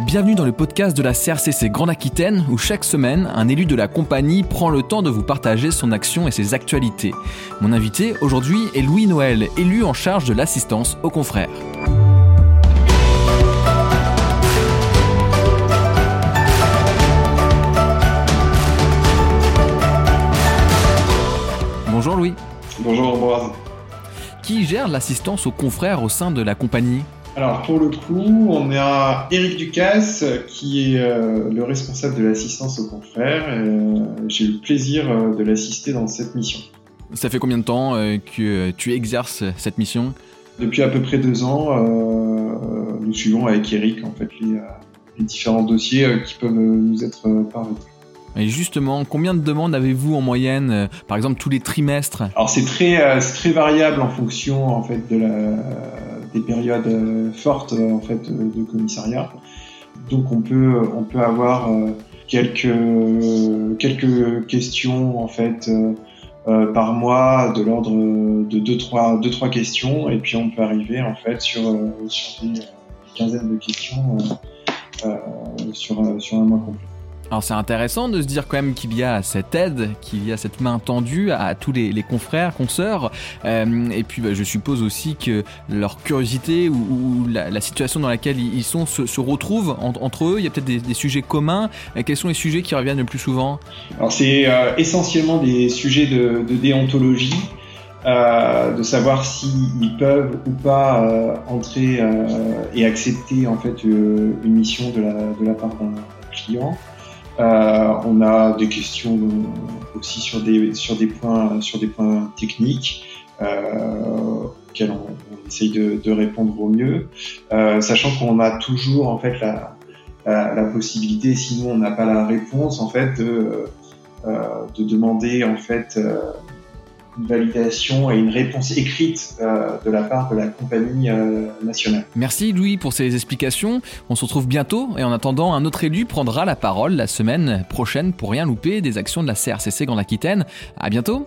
Bienvenue dans le podcast de la CRCC Grande Aquitaine où chaque semaine, un élu de la compagnie prend le temps de vous partager son action et ses actualités. Mon invité aujourd'hui est Louis Noël, élu en charge de l'assistance aux confrères. Bonjour Louis. Bonjour Ambroise. Qui gère l'assistance aux confrères au sein de la compagnie? Alors pour le coup, on a Eric Ducasse qui est euh, le responsable de l'assistance aux confrères. Euh, j'ai eu le plaisir euh, de l'assister dans cette mission. Ça fait combien de temps que tu exerces cette mission? Depuis à peu près deux ans, nous suivons avec Eric en fait les, les différents dossiers qui peuvent nous être parvenus. Et justement, combien de demandes avez-vous en moyenne, euh, par exemple tous les trimestres? Alors c'est très, euh, très variable en fonction en fait de la, des périodes euh, fortes en fait de commissariat. Donc on peut, on peut avoir quelques, quelques questions en fait par mois de l'ordre de 2-3 deux, trois questions et puis on peut arriver en fait sur, sur des quinzaines de questions sur, sur un mois complet. Alors c'est intéressant de se dire quand même qu'il y a cette aide, qu'il y a cette main tendue à tous les, confrères, consoeurs. Euh, et puis bah, je suppose aussi que leur curiosité ou, la, situation dans laquelle ils sont se, retrouve entre eux. Il y a peut-être des, sujets communs. Euh, quels sont les sujets qui reviennent le plus souvent? Alors c'est euh, essentiellement des sujets de, déontologie. de savoir s'ils peuvent ou pas entrer et accepter en fait une mission de la part d'un client. Euh, on a des questions aussi sur des, sur des, points, sur des points techniques euh, auxquels on, essaye de, répondre au mieux, euh, sachant qu'on a toujours en fait la, la, possibilité, sinon on n'a pas la réponse, en fait, de, euh, de demander en fait une validation et une réponse écrite euh, de la part de la compagnie euh, nationale. Merci Louis pour ces explications. On se retrouve bientôt et en attendant, un autre élu prendra la parole la semaine prochaine pour rien louper des actions de la CRCC Grande Aquitaine. À bientôt.